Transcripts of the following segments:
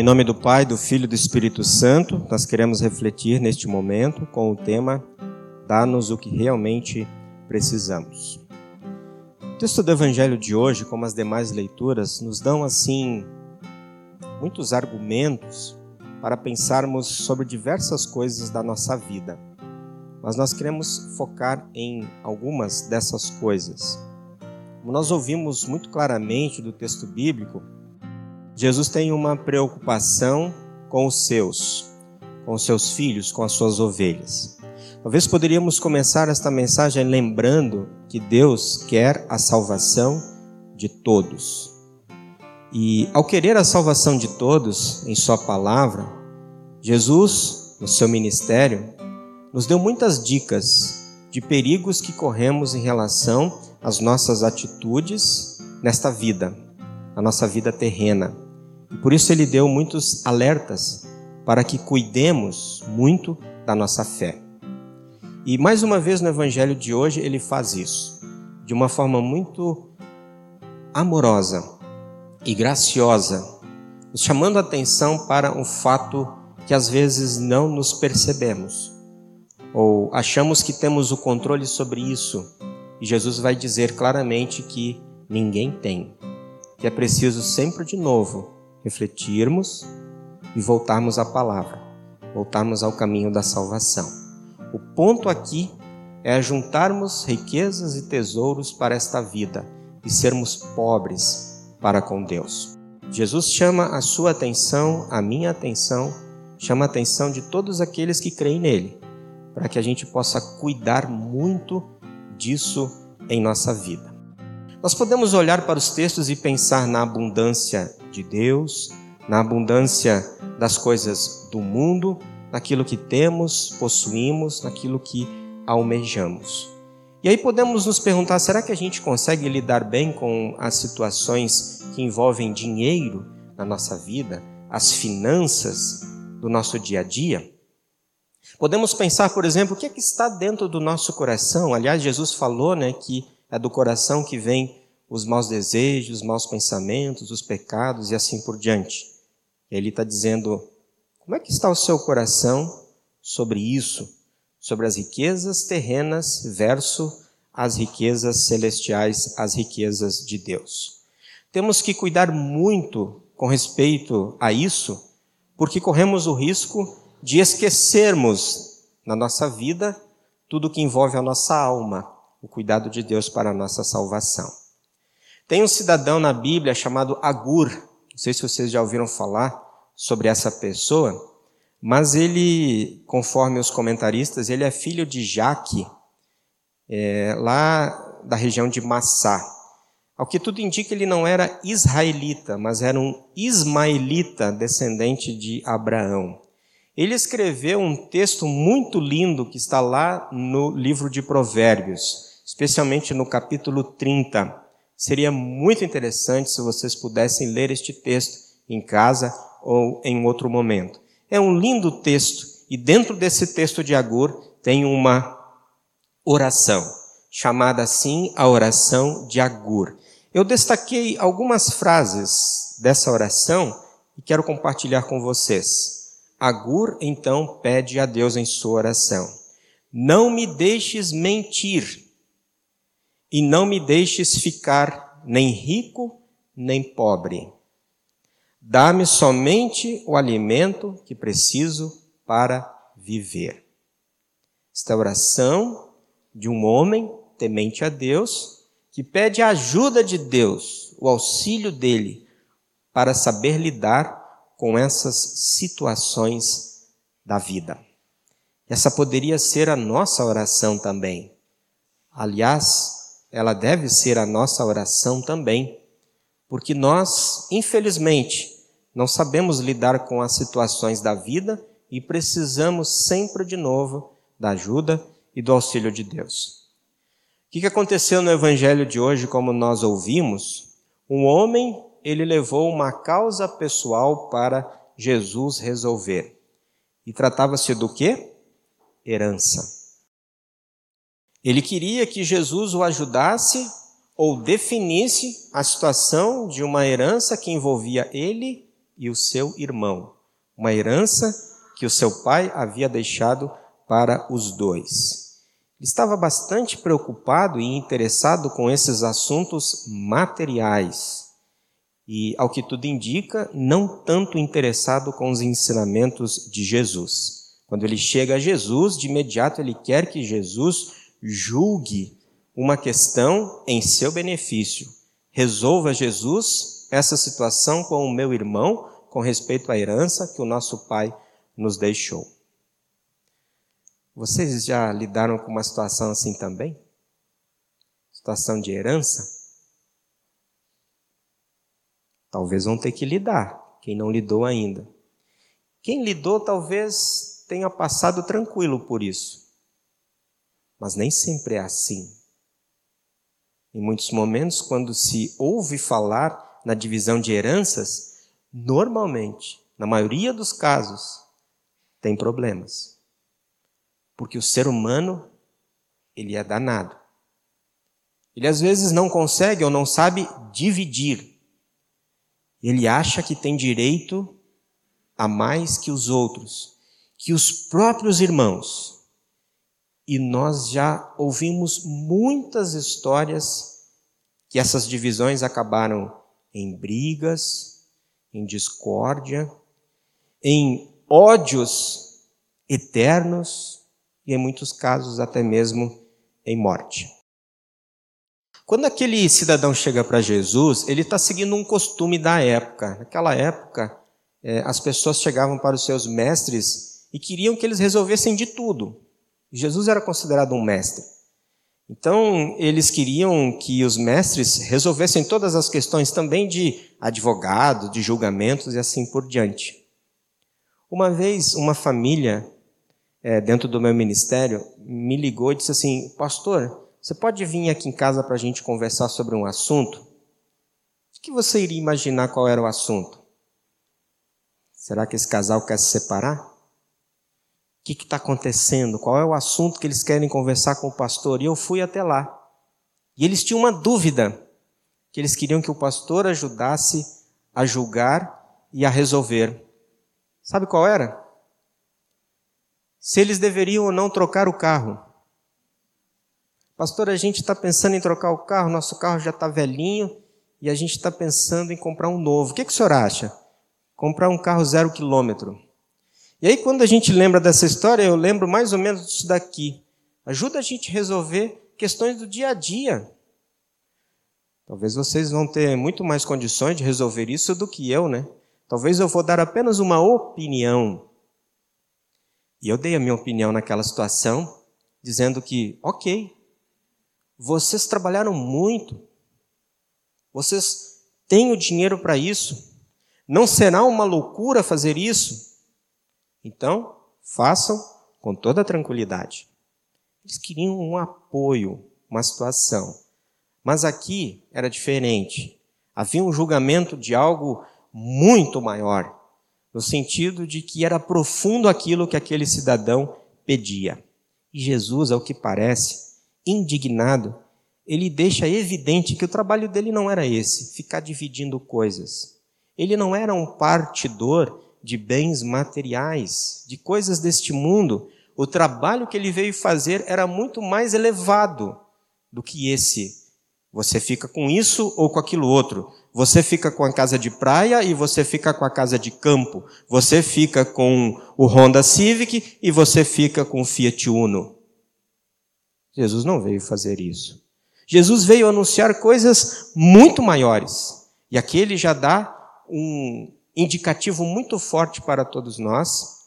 Em nome do Pai, do Filho e do Espírito Santo, nós queremos refletir neste momento com o tema Dá-nos o que realmente precisamos. O texto do Evangelho de hoje, como as demais leituras, nos dão assim muitos argumentos para pensarmos sobre diversas coisas da nossa vida. Mas nós queremos focar em algumas dessas coisas. Como nós ouvimos muito claramente do texto bíblico, Jesus tem uma preocupação com os seus, com os seus filhos, com as suas ovelhas. Talvez poderíamos começar esta mensagem lembrando que Deus quer a salvação de todos. E ao querer a salvação de todos em Sua palavra, Jesus, no seu ministério, nos deu muitas dicas de perigos que corremos em relação às nossas atitudes nesta vida, a nossa vida terrena. E por isso ele deu muitos alertas para que cuidemos muito da nossa fé. E mais uma vez no evangelho de hoje ele faz isso, de uma forma muito amorosa e graciosa, nos chamando a atenção para um fato que às vezes não nos percebemos, ou achamos que temos o controle sobre isso, e Jesus vai dizer claramente que ninguém tem, que é preciso sempre de novo refletirmos e voltarmos à palavra, voltarmos ao caminho da salvação. O ponto aqui é juntarmos riquezas e tesouros para esta vida e sermos pobres para com Deus. Jesus chama a sua atenção, a minha atenção, chama a atenção de todos aqueles que creem nele, para que a gente possa cuidar muito disso em nossa vida. Nós podemos olhar para os textos e pensar na abundância de Deus, na abundância das coisas do mundo, naquilo que temos, possuímos, naquilo que almejamos. E aí podemos nos perguntar: será que a gente consegue lidar bem com as situações que envolvem dinheiro na nossa vida, as finanças do nosso dia a dia? Podemos pensar, por exemplo, o que é que está dentro do nosso coração? Aliás, Jesus falou, né, que é do coração que vem os maus desejos, os maus pensamentos, os pecados e assim por diante. Ele está dizendo: como é que está o seu coração sobre isso, sobre as riquezas terrenas versus as riquezas celestiais, as riquezas de Deus? Temos que cuidar muito com respeito a isso, porque corremos o risco de esquecermos na nossa vida tudo que envolve a nossa alma, o cuidado de Deus para a nossa salvação. Tem um cidadão na Bíblia chamado Agur, não sei se vocês já ouviram falar sobre essa pessoa, mas ele, conforme os comentaristas, ele é filho de Jaque, é, lá da região de Massá. Ao que tudo indica, ele não era israelita, mas era um ismaelita, descendente de Abraão. Ele escreveu um texto muito lindo que está lá no livro de Provérbios, especialmente no capítulo 30. Seria muito interessante se vocês pudessem ler este texto em casa ou em outro momento. É um lindo texto e dentro desse texto de Agur tem uma oração, chamada assim a oração de Agur. Eu destaquei algumas frases dessa oração e quero compartilhar com vocês. Agur então pede a Deus em sua oração: Não me deixes mentir e não me deixes ficar nem rico nem pobre. Dá-me somente o alimento que preciso para viver. Esta oração de um homem temente a Deus que pede a ajuda de Deus, o auxílio dele, para saber lidar com essas situações da vida. Essa poderia ser a nossa oração também. Aliás, ela deve ser a nossa oração também, porque nós, infelizmente, não sabemos lidar com as situações da vida e precisamos sempre de novo da ajuda e do auxílio de Deus. O que aconteceu no evangelho de hoje, como nós ouvimos? Um homem, ele levou uma causa pessoal para Jesus resolver. E tratava-se do quê? Herança. Ele queria que Jesus o ajudasse ou definisse a situação de uma herança que envolvia ele e o seu irmão, uma herança que o seu pai havia deixado para os dois. Ele estava bastante preocupado e interessado com esses assuntos materiais. E, ao que tudo indica, não tanto interessado com os ensinamentos de Jesus. Quando ele chega a Jesus, de imediato ele quer que Jesus julgue uma questão em seu benefício. Resolva Jesus essa situação com o meu irmão com respeito à herança que o nosso pai nos deixou. Vocês já lidaram com uma situação assim também? Situação de herança? Talvez vão ter que lidar, quem não lidou ainda. Quem lidou talvez tenha passado tranquilo por isso. Mas nem sempre é assim. Em muitos momentos, quando se ouve falar na divisão de heranças, normalmente, na maioria dos casos, tem problemas. Porque o ser humano, ele é danado. Ele às vezes não consegue ou não sabe dividir. Ele acha que tem direito a mais que os outros, que os próprios irmãos. E nós já ouvimos muitas histórias que essas divisões acabaram em brigas, em discórdia, em ódios eternos e, em muitos casos, até mesmo em morte. Quando aquele cidadão chega para Jesus, ele está seguindo um costume da época. Naquela época, é, as pessoas chegavam para os seus mestres e queriam que eles resolvessem de tudo. Jesus era considerado um mestre. Então, eles queriam que os mestres resolvessem todas as questões também de advogado, de julgamentos e assim por diante. Uma vez, uma família é, dentro do meu ministério me ligou e disse assim: Pastor, você pode vir aqui em casa para a gente conversar sobre um assunto? O que você iria imaginar qual era o assunto? Será que esse casal quer se separar? O que está acontecendo? Qual é o assunto que eles querem conversar com o pastor? E eu fui até lá. E eles tinham uma dúvida, que eles queriam que o pastor ajudasse a julgar e a resolver. Sabe qual era? Se eles deveriam ou não trocar o carro. Pastor, a gente está pensando em trocar o carro, nosso carro já está velhinho e a gente está pensando em comprar um novo. O que, que o senhor acha? Comprar um carro zero quilômetro. E aí, quando a gente lembra dessa história, eu lembro mais ou menos disso daqui. Ajuda a gente a resolver questões do dia a dia. Talvez vocês vão ter muito mais condições de resolver isso do que eu, né? Talvez eu vou dar apenas uma opinião. E eu dei a minha opinião naquela situação, dizendo que, ok, vocês trabalharam muito, vocês têm o dinheiro para isso, não será uma loucura fazer isso? Então, façam com toda tranquilidade. Eles queriam um apoio, uma situação. Mas aqui era diferente. Havia um julgamento de algo muito maior, no sentido de que era profundo aquilo que aquele cidadão pedia. E Jesus, ao que parece, indignado, ele deixa evidente que o trabalho dele não era esse, ficar dividindo coisas. Ele não era um partidor de bens materiais, de coisas deste mundo, o trabalho que ele veio fazer era muito mais elevado do que esse. Você fica com isso ou com aquilo outro. Você fica com a casa de praia e você fica com a casa de campo. Você fica com o Honda Civic e você fica com o Fiat Uno. Jesus não veio fazer isso. Jesus veio anunciar coisas muito maiores. E aqui ele já dá um, indicativo muito forte para todos nós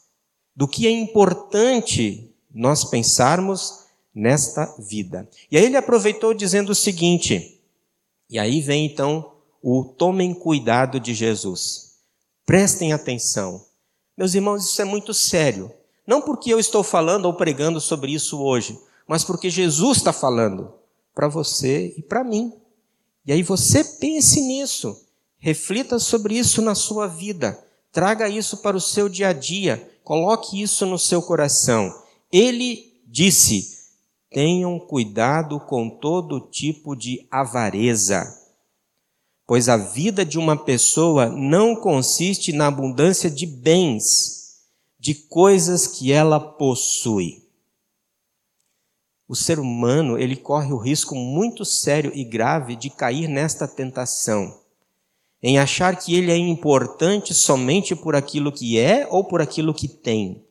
do que é importante nós pensarmos nesta vida. E aí ele aproveitou dizendo o seguinte, e aí vem então o tomem cuidado de Jesus. Prestem atenção. Meus irmãos, isso é muito sério. Não porque eu estou falando ou pregando sobre isso hoje, mas porque Jesus está falando para você e para mim. E aí você pense nisso. Reflita sobre isso na sua vida. Traga isso para o seu dia a dia. Coloque isso no seu coração. Ele disse: tenham cuidado com todo tipo de avareza. pois a vida de uma pessoa não consiste na abundância de bens, de coisas que ela possui. O ser humano, ele corre o risco muito sério e grave de cair nesta tentação, em achar que ele é importante somente por aquilo que é ou por aquilo que tem.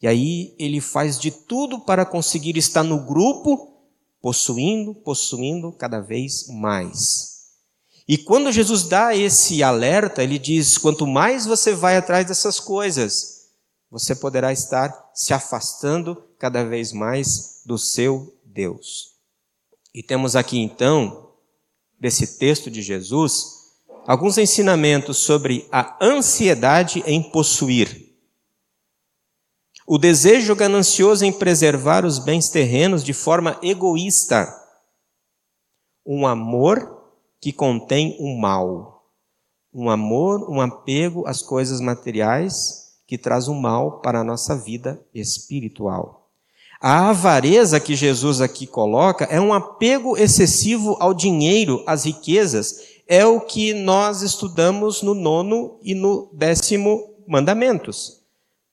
E aí ele faz de tudo para conseguir estar no grupo, possuindo, possuindo cada vez mais. E quando Jesus dá esse alerta, ele diz: quanto mais você vai atrás dessas coisas, você poderá estar se afastando cada vez mais do seu Deus. E temos aqui então, desse texto de Jesus, alguns ensinamentos sobre a ansiedade em possuir o desejo ganancioso em preservar os bens terrenos de forma egoísta. Um amor que contém o mal. Um amor, um apego às coisas materiais que traz o mal para a nossa vida espiritual. A avareza que Jesus aqui coloca é um apego excessivo ao dinheiro, às riquezas, é o que nós estudamos no nono e no décimo mandamentos.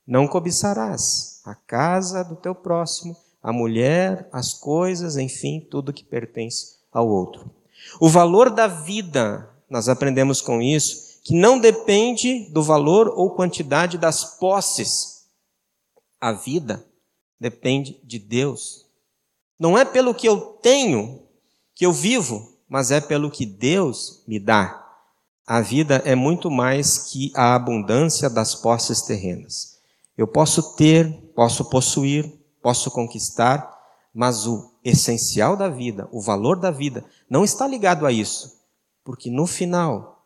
Não cobiçarás a casa do teu próximo, a mulher, as coisas, enfim, tudo que pertence ao outro. O valor da vida, nós aprendemos com isso, que não depende do valor ou quantidade das posses. A vida depende de Deus. Não é pelo que eu tenho que eu vivo, mas é pelo que Deus me dá. A vida é muito mais que a abundância das posses terrenas. Eu posso ter, posso possuir, posso conquistar, mas o essencial da vida, o valor da vida, não está ligado a isso, porque no final,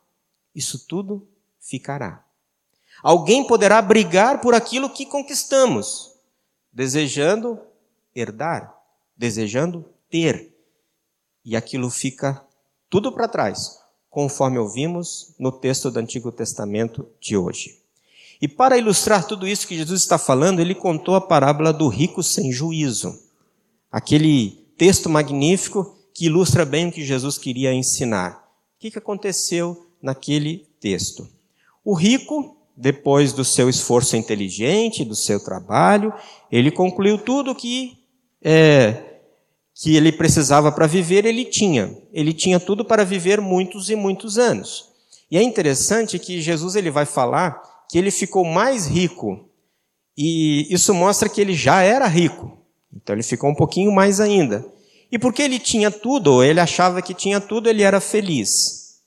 isso tudo ficará. Alguém poderá brigar por aquilo que conquistamos, desejando herdar, desejando ter, e aquilo fica tudo para trás, conforme ouvimos no texto do Antigo Testamento de hoje. E para ilustrar tudo isso que Jesus está falando, ele contou a parábola do rico sem juízo. Aquele texto magnífico que ilustra bem o que Jesus queria ensinar. O que aconteceu naquele texto? O rico, depois do seu esforço inteligente, do seu trabalho, ele concluiu tudo que é, que ele precisava para viver, ele tinha. Ele tinha tudo para viver muitos e muitos anos. E é interessante que Jesus ele vai falar que ele ficou mais rico. E isso mostra que ele já era rico. Então ele ficou um pouquinho mais ainda. E porque ele tinha tudo, ou ele achava que tinha tudo, ele era feliz.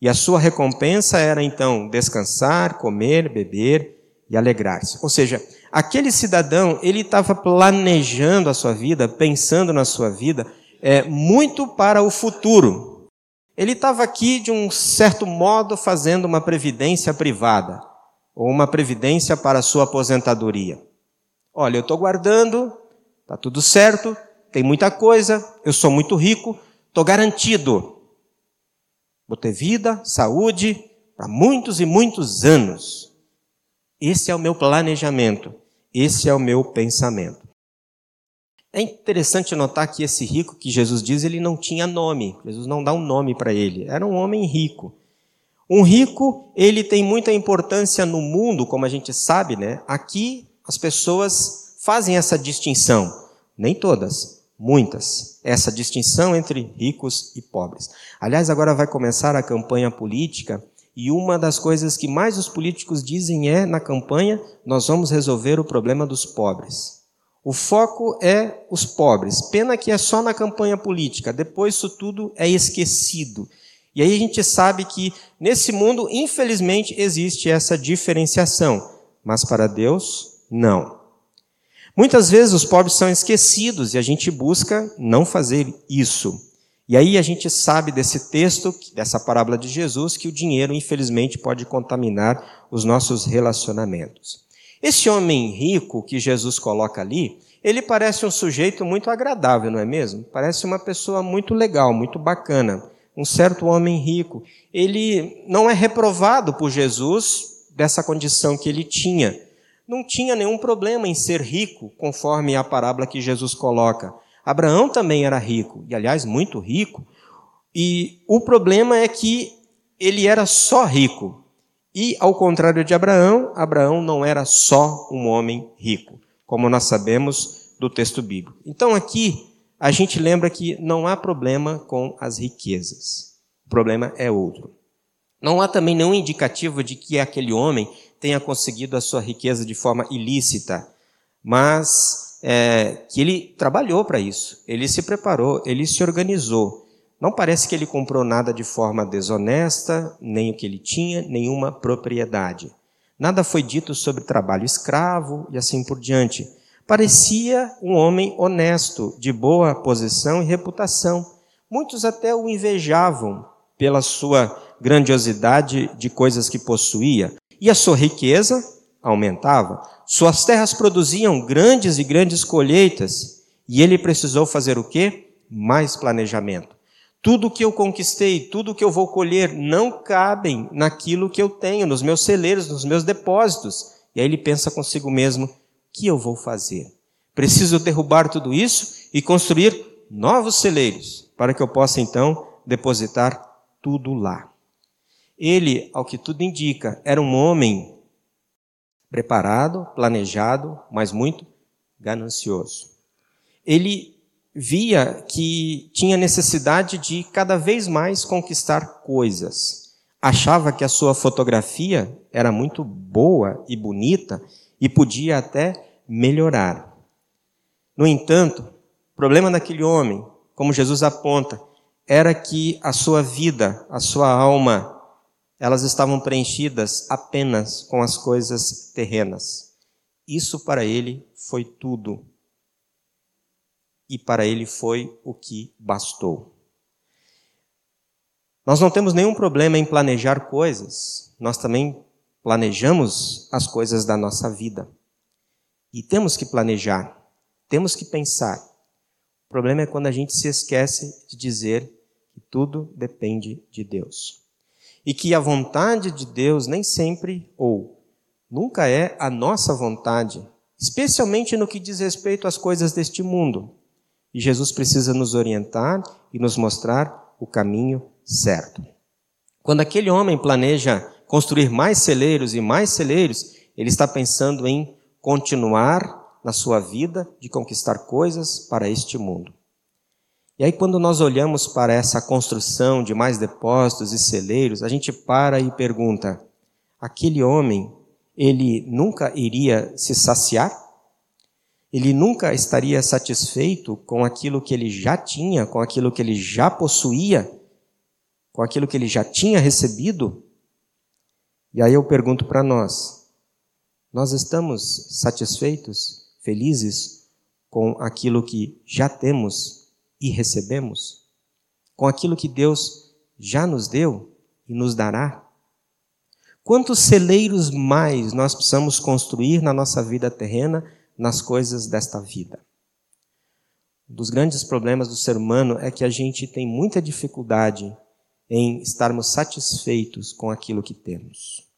E a sua recompensa era então descansar, comer, beber e alegrar-se. Ou seja, aquele cidadão, ele estava planejando a sua vida, pensando na sua vida, é, muito para o futuro. Ele estava aqui, de um certo modo, fazendo uma previdência privada ou uma previdência para a sua aposentadoria. Olha, eu estou guardando, está tudo certo, tem muita coisa, eu sou muito rico, estou garantido. Vou ter vida, saúde para muitos e muitos anos. Esse é o meu planejamento, esse é o meu pensamento. É interessante notar que esse rico que Jesus diz, ele não tinha nome. Jesus não dá um nome para ele. Era um homem rico. Um rico, ele tem muita importância no mundo, como a gente sabe, né? Aqui as pessoas fazem essa distinção, nem todas, muitas, essa distinção entre ricos e pobres. Aliás, agora vai começar a campanha política e uma das coisas que mais os políticos dizem é na campanha, nós vamos resolver o problema dos pobres. O foco é os pobres. Pena que é só na campanha política, depois isso tudo é esquecido. E aí a gente sabe que nesse mundo, infelizmente, existe essa diferenciação, mas para Deus, não. Muitas vezes os pobres são esquecidos e a gente busca não fazer isso. E aí a gente sabe desse texto, dessa parábola de Jesus, que o dinheiro, infelizmente, pode contaminar os nossos relacionamentos. Esse homem rico que Jesus coloca ali, ele parece um sujeito muito agradável, não é mesmo? Parece uma pessoa muito legal, muito bacana um certo homem rico, ele não é reprovado por Jesus dessa condição que ele tinha. Não tinha nenhum problema em ser rico, conforme a parábola que Jesus coloca. Abraão também era rico, e aliás, muito rico. E o problema é que ele era só rico. E, ao contrário de Abraão, Abraão não era só um homem rico, como nós sabemos do texto bíblico. Então, aqui, a gente lembra que não há problema com as riquezas. O problema é outro. Não há também nenhum indicativo de que aquele homem tenha conseguido a sua riqueza de forma ilícita, mas é, que ele trabalhou para isso, ele se preparou, ele se organizou. Não parece que ele comprou nada de forma desonesta, nem o que ele tinha, nenhuma propriedade. Nada foi dito sobre trabalho escravo e assim por diante. Parecia um homem honesto, de boa posição e reputação. Muitos até o invejavam pela sua grandiosidade de coisas que possuía. E a sua riqueza aumentava. Suas terras produziam grandes e grandes colheitas. E ele precisou fazer o quê? Mais planejamento. Tudo que eu conquistei, tudo que eu vou colher, não cabem naquilo que eu tenho, nos meus celeiros, nos meus depósitos. E aí ele pensa consigo mesmo: o que eu vou fazer? Preciso derrubar tudo isso e construir novos celeiros, para que eu possa então depositar tudo lá. Ele, ao que tudo indica, era um homem preparado, planejado, mas muito ganancioso. Ele via que tinha necessidade de cada vez mais conquistar coisas. Achava que a sua fotografia era muito boa e bonita e podia até melhorar. No entanto, o problema daquele homem, como Jesus aponta, era que a sua vida, a sua alma, elas estavam preenchidas apenas com as coisas terrenas. Isso para ele foi tudo e para ele foi o que bastou. Nós não temos nenhum problema em planejar coisas, nós também planejamos as coisas da nossa vida. E temos que planejar, temos que pensar. O problema é quando a gente se esquece de dizer que tudo depende de Deus. E que a vontade de Deus nem sempre ou nunca é a nossa vontade, especialmente no que diz respeito às coisas deste mundo. E Jesus precisa nos orientar e nos mostrar o caminho certo. Quando aquele homem planeja construir mais celeiros e mais celeiros, ele está pensando em continuar na sua vida de conquistar coisas para este mundo. E aí, quando nós olhamos para essa construção de mais depósitos e celeiros, a gente para e pergunta: aquele homem, ele nunca iria se saciar? ele nunca estaria satisfeito com aquilo que ele já tinha, com aquilo que ele já possuía, com aquilo que ele já tinha recebido? E aí eu pergunto para nós: nós estamos satisfeitos, felizes com aquilo que já temos e recebemos? Com aquilo que Deus já nos deu e nos dará? Quantos celeiros mais nós precisamos construir na nossa vida terrena? nas coisas desta vida. Um dos grandes problemas do ser humano é que a gente tem muita dificuldade em estarmos satisfeitos com aquilo que temos.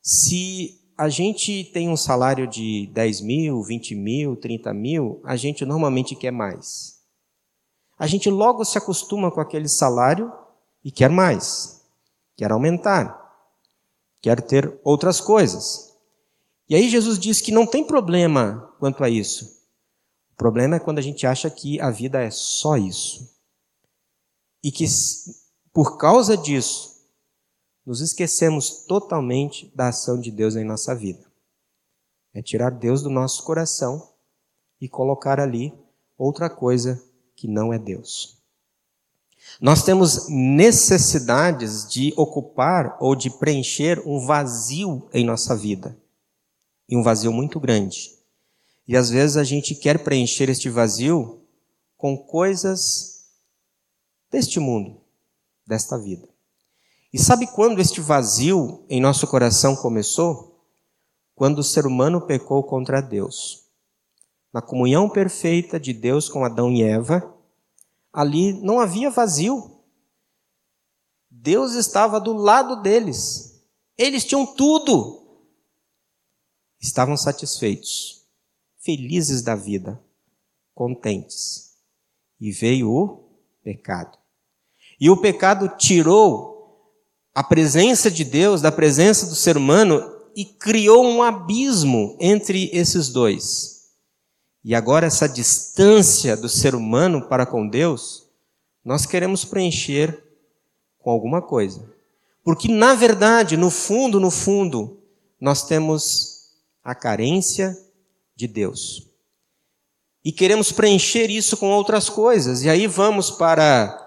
Se a gente tem um salário de 10 mil, 20 mil, 30 mil, a gente normalmente quer mais. A gente logo se acostuma com aquele salário e quer mais, quer aumentar, quer ter outras coisas. E aí Jesus diz que não tem problema quanto a isso. O problema é quando a gente acha que a vida é só isso. E que por causa disso nos esquecemos totalmente da ação de Deus em nossa vida. É tirar Deus do nosso coração e colocar ali outra coisa que não é Deus. Nós temos necessidades de ocupar ou de preencher um vazio em nossa vida e um vazio muito grande. E às vezes a gente quer preencher este vazio com coisas deste mundo, desta vida. E sabe quando este vazio em nosso coração começou? Quando o ser humano pecou contra Deus. Na comunhão perfeita de Deus com Adão e Eva, ali não havia vazio. Deus estava do lado deles. Eles tinham tudo estavam satisfeitos, felizes da vida, contentes. E veio o pecado. E o pecado tirou a presença de Deus da presença do ser humano e criou um abismo entre esses dois. E agora, essa distância do ser humano para com Deus, nós queremos preencher com alguma coisa. Porque, na verdade, no fundo, no fundo, nós temos a carência de Deus. E queremos preencher isso com outras coisas. E aí vamos para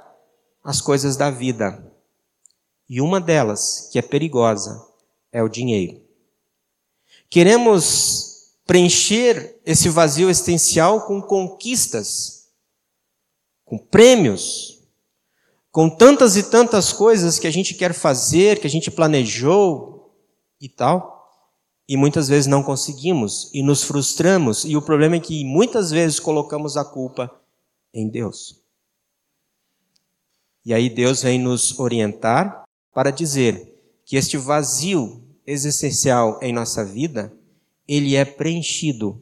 as coisas da vida. E uma delas, que é perigosa, é o dinheiro. Queremos preencher esse vazio existencial com conquistas, com prêmios, com tantas e tantas coisas que a gente quer fazer, que a gente planejou e tal e muitas vezes não conseguimos e nos frustramos, e o problema é que muitas vezes colocamos a culpa em Deus. E aí Deus vem nos orientar para dizer que este vazio existencial em nossa vida, ele é preenchido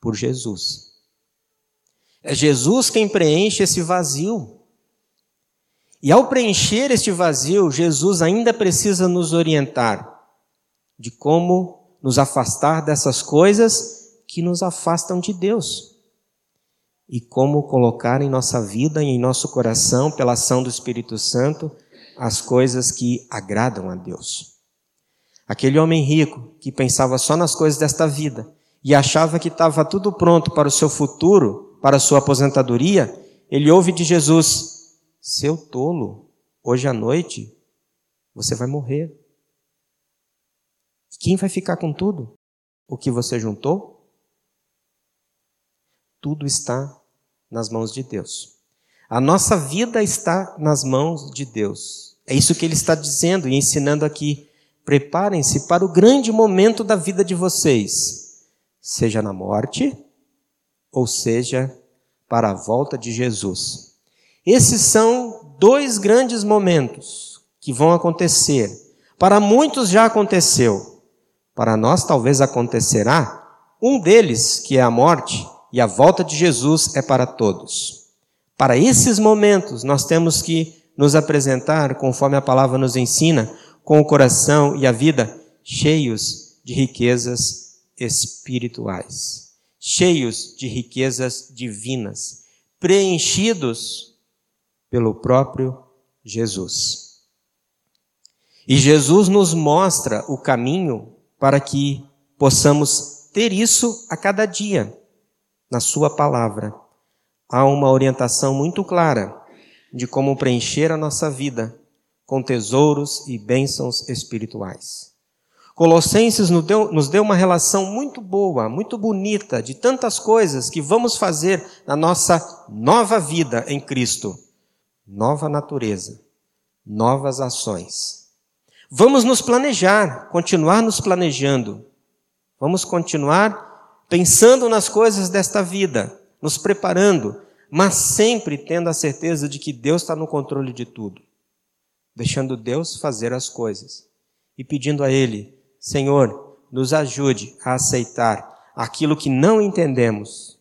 por Jesus. É Jesus quem preenche esse vazio. E ao preencher este vazio, Jesus ainda precisa nos orientar de como nos afastar dessas coisas que nos afastam de Deus. E como colocar em nossa vida e em nosso coração, pela ação do Espírito Santo, as coisas que agradam a Deus. Aquele homem rico que pensava só nas coisas desta vida e achava que estava tudo pronto para o seu futuro, para a sua aposentadoria, ele ouve de Jesus: Seu tolo, hoje à noite você vai morrer. Quem vai ficar com tudo? O que você juntou? Tudo está nas mãos de Deus. A nossa vida está nas mãos de Deus. É isso que ele está dizendo e ensinando aqui. Preparem-se para o grande momento da vida de vocês, seja na morte, ou seja, para a volta de Jesus. Esses são dois grandes momentos que vão acontecer. Para muitos já aconteceu para nós talvez acontecerá. Um deles, que é a morte, e a volta de Jesus é para todos. Para esses momentos, nós temos que nos apresentar, conforme a palavra nos ensina, com o coração e a vida cheios de riquezas espirituais, cheios de riquezas divinas, preenchidos pelo próprio Jesus. E Jesus nos mostra o caminho para que possamos ter isso a cada dia na Sua palavra. Há uma orientação muito clara de como preencher a nossa vida com tesouros e bênçãos espirituais. Colossenses nos deu, nos deu uma relação muito boa, muito bonita, de tantas coisas que vamos fazer na nossa nova vida em Cristo. Nova natureza, novas ações Vamos nos planejar, continuar nos planejando. Vamos continuar pensando nas coisas desta vida, nos preparando, mas sempre tendo a certeza de que Deus está no controle de tudo. Deixando Deus fazer as coisas e pedindo a Ele, Senhor, nos ajude a aceitar aquilo que não entendemos,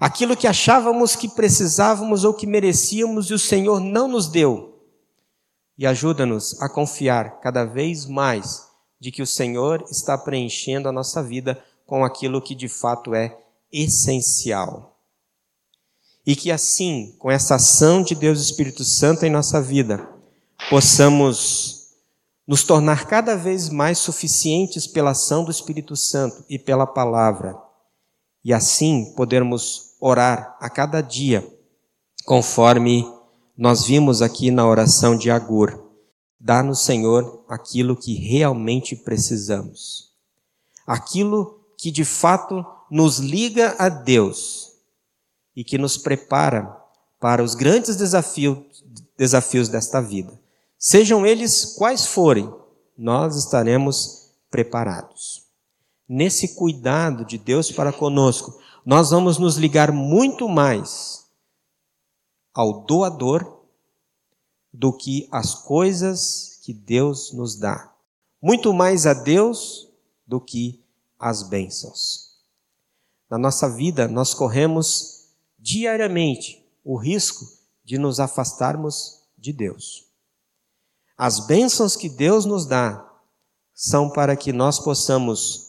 aquilo que achávamos que precisávamos ou que merecíamos e o Senhor não nos deu e ajuda-nos a confiar cada vez mais de que o Senhor está preenchendo a nossa vida com aquilo que de fato é essencial. E que assim, com essa ação de Deus Espírito Santo em nossa vida, possamos nos tornar cada vez mais suficientes pela ação do Espírito Santo e pela palavra. E assim podermos orar a cada dia conforme nós vimos aqui na oração de Agur: dá-nos, Senhor, aquilo que realmente precisamos. Aquilo que de fato nos liga a Deus e que nos prepara para os grandes desafios, desafios desta vida. Sejam eles quais forem, nós estaremos preparados. Nesse cuidado de Deus para conosco, nós vamos nos ligar muito mais ao doador do que as coisas que Deus nos dá. Muito mais a Deus do que as bênçãos. Na nossa vida, nós corremos diariamente o risco de nos afastarmos de Deus. As bênçãos que Deus nos dá são para que nós possamos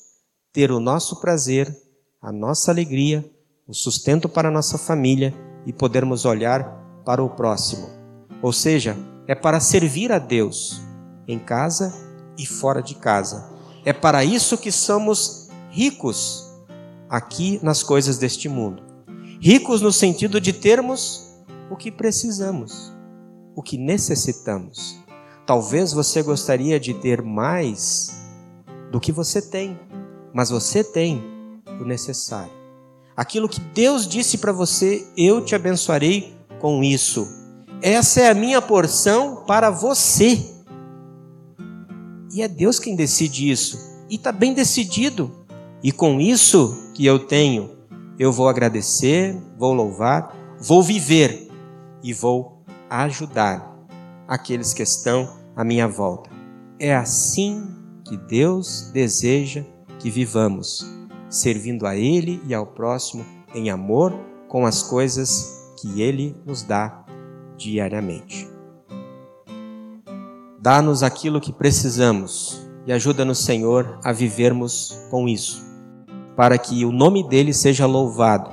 ter o nosso prazer, a nossa alegria, o sustento para a nossa família e podermos olhar para o próximo. Ou seja, é para servir a Deus em casa e fora de casa. É para isso que somos ricos aqui nas coisas deste mundo. Ricos no sentido de termos o que precisamos, o que necessitamos. Talvez você gostaria de ter mais do que você tem, mas você tem o necessário. Aquilo que Deus disse para você, eu te abençoarei com isso. Essa é a minha porção para você. E é Deus quem decide isso. E está bem decidido. E com isso que eu tenho, eu vou agradecer, vou louvar, vou viver e vou ajudar aqueles que estão à minha volta. É assim que Deus deseja que vivamos, servindo a Ele e ao próximo em amor com as coisas que Ele nos dá diariamente. Dá-nos aquilo que precisamos e ajuda-nos, Senhor, a vivermos com isso, para que o nome dele seja louvado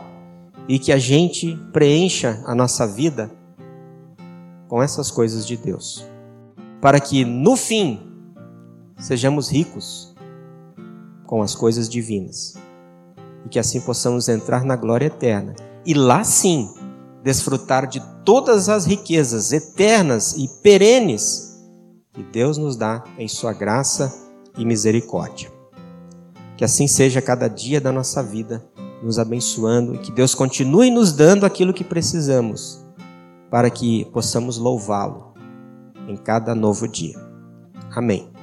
e que a gente preencha a nossa vida com essas coisas de Deus, para que no fim sejamos ricos com as coisas divinas. E que assim possamos entrar na glória eterna. E lá sim desfrutar de todas as riquezas eternas e perenes que Deus nos dá em Sua graça e misericórdia. Que assim seja cada dia da nossa vida, nos abençoando e que Deus continue nos dando aquilo que precisamos para que possamos louvá-lo em cada novo dia. Amém.